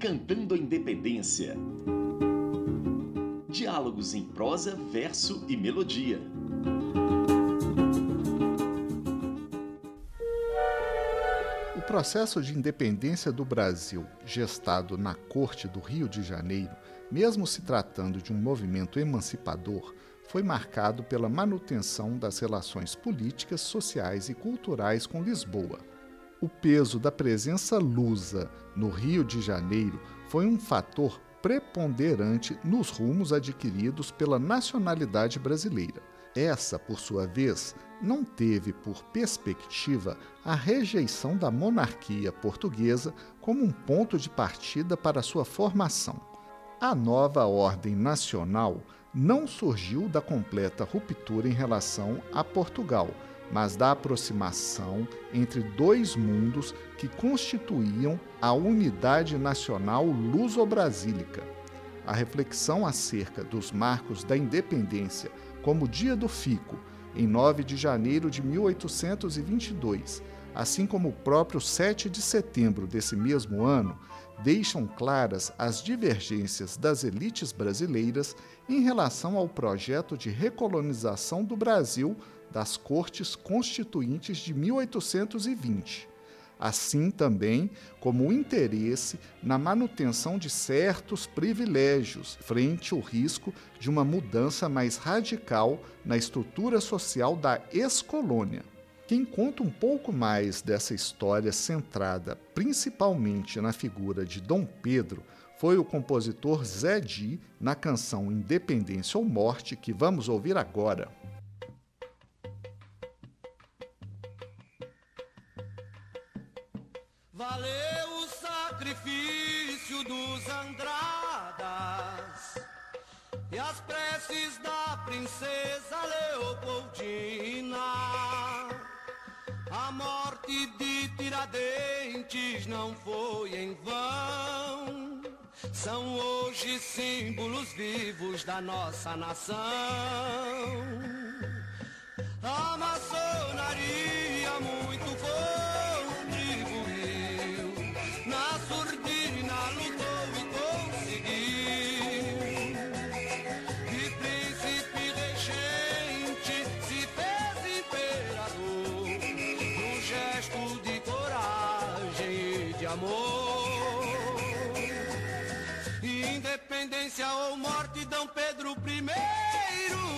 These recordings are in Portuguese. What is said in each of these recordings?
Cantando a Independência. Diálogos em prosa, verso e melodia. O processo de independência do Brasil, gestado na Corte do Rio de Janeiro, mesmo se tratando de um movimento emancipador, foi marcado pela manutenção das relações políticas, sociais e culturais com Lisboa. O peso da presença lusa no Rio de Janeiro foi um fator preponderante nos rumos adquiridos pela nacionalidade brasileira. Essa, por sua vez, não teve por perspectiva a rejeição da monarquia portuguesa como um ponto de partida para sua formação. A nova ordem nacional não surgiu da completa ruptura em relação a Portugal, mas da aproximação entre dois mundos que constituíam a unidade nacional luso-brasílica. A reflexão acerca dos marcos da independência, como o Dia do Fico, em 9 de janeiro de 1822, assim como o próprio 7 de setembro desse mesmo ano, deixam claras as divergências das elites brasileiras em relação ao projeto de recolonização do Brasil das Cortes Constituintes de 1820, assim também como o interesse na manutenção de certos privilégios frente ao risco de uma mudança mais radical na estrutura social da ex-colônia. Quem conta um pouco mais dessa história centrada principalmente na figura de Dom Pedro foi o compositor Zé Di na canção Independência ou Morte que vamos ouvir agora. Sacrifício dos Andradas e as preces da princesa Leopoldina. A morte de Tiradentes não foi em vão. São hoje símbolos vivos da nossa nação. A amor. Independência ou morte, Dom Pedro I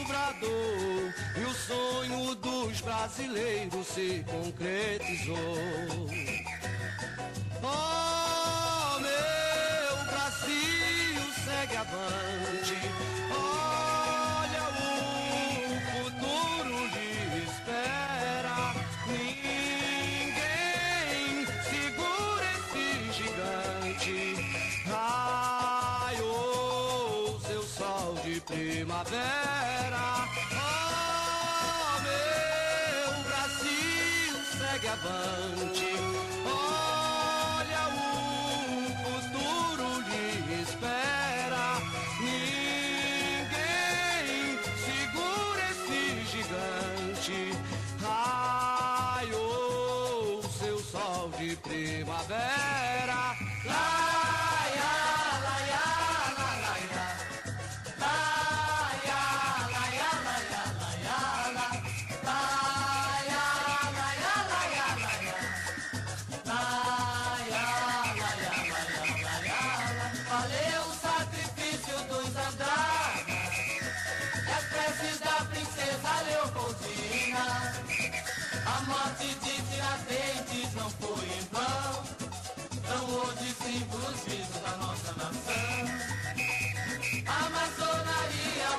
bradou e o sonho dos brasileiros se concretizou. Oh, meu Brasil, segue avante. Gigante. Raiou seu sol de primavera. Oh, meu Brasil, segue avante. Olha, o futuro lhe espera. Ninguém segura esse gigante. Raiou seu sol de primavera. Morte de Tiradentes não foi em vão. São hoje símbolos vivos da nossa nação. A maçonaria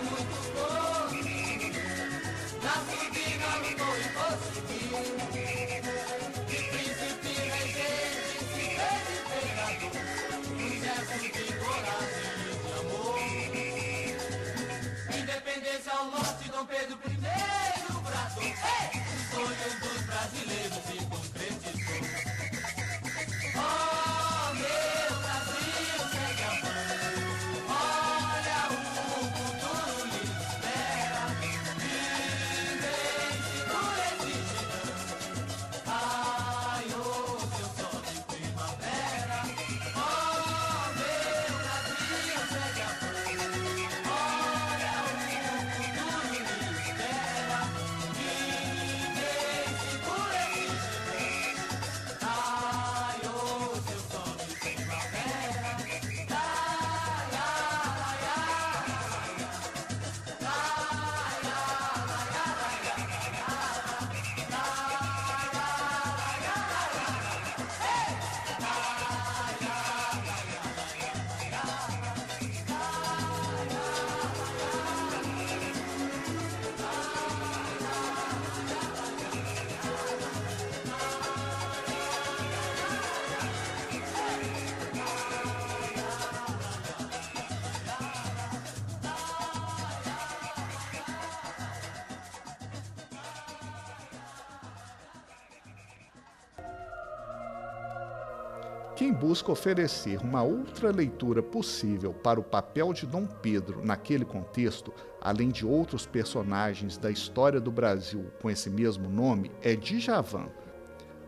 quem busca oferecer uma outra leitura possível para o papel de Dom Pedro naquele contexto, além de outros personagens da história do Brasil com esse mesmo nome, é Djavan.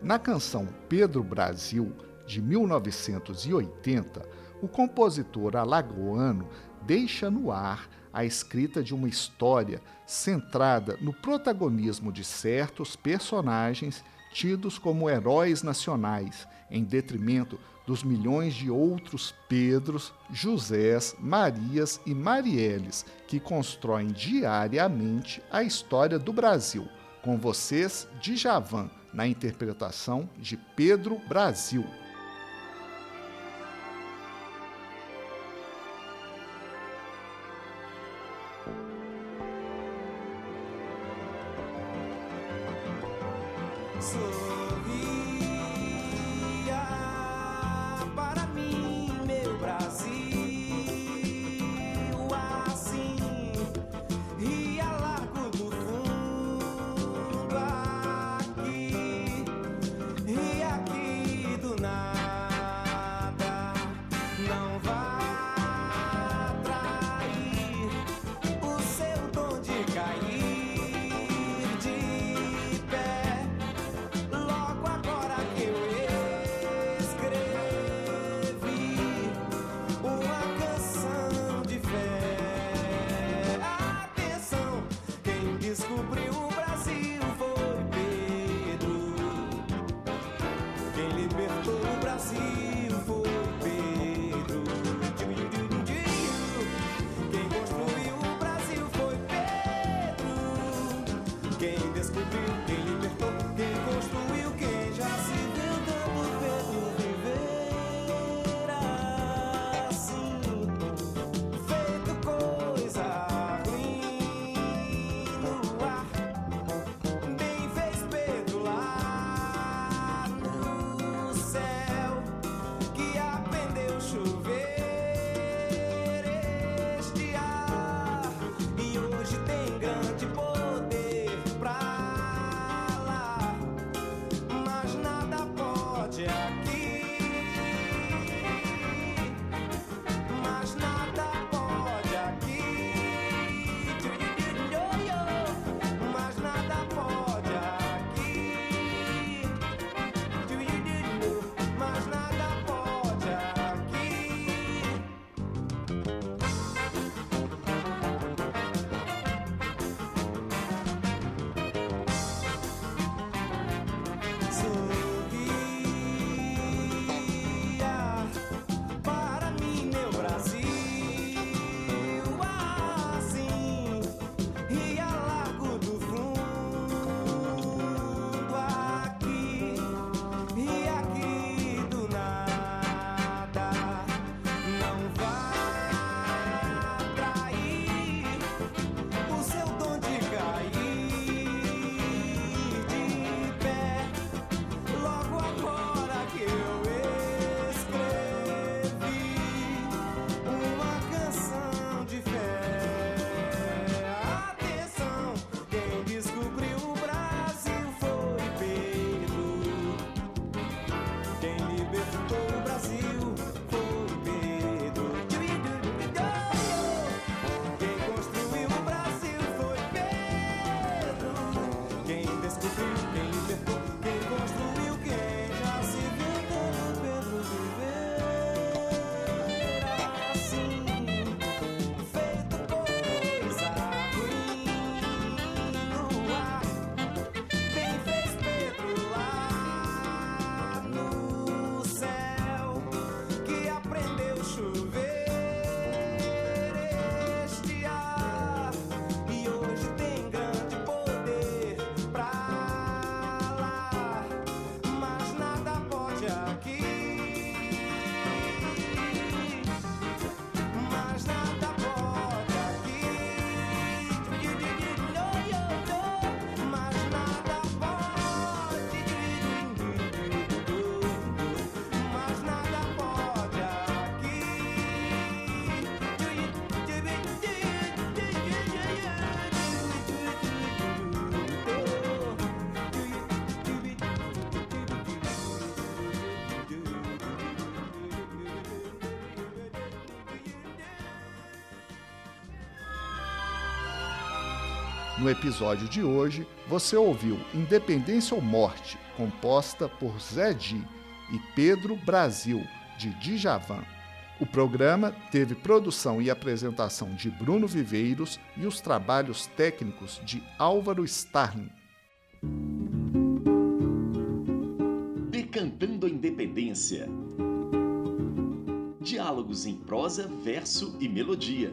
Na canção Pedro Brasil, de 1980, o compositor alagoano deixa no ar a escrita de uma história centrada no protagonismo de certos personagens tidos como heróis nacionais, em detrimento dos milhões de outros Pedros, Josés, Marias e Marielles que constroem diariamente a história do Brasil. Com vocês, Djavan, na interpretação de Pedro Brasil. descobriu o Brasil foi Pedro. Quem libertou o Brasil foi Pedro. Quem construiu o Brasil foi Pedro. Quem descobriu, quem libertou, quem No episódio de hoje, você ouviu Independência ou Morte, composta por Zé Di e Pedro Brasil, de Djavan. O programa teve produção e apresentação de Bruno Viveiros e os trabalhos técnicos de Álvaro Starling. Decantando a Independência. Diálogos em prosa, verso e melodia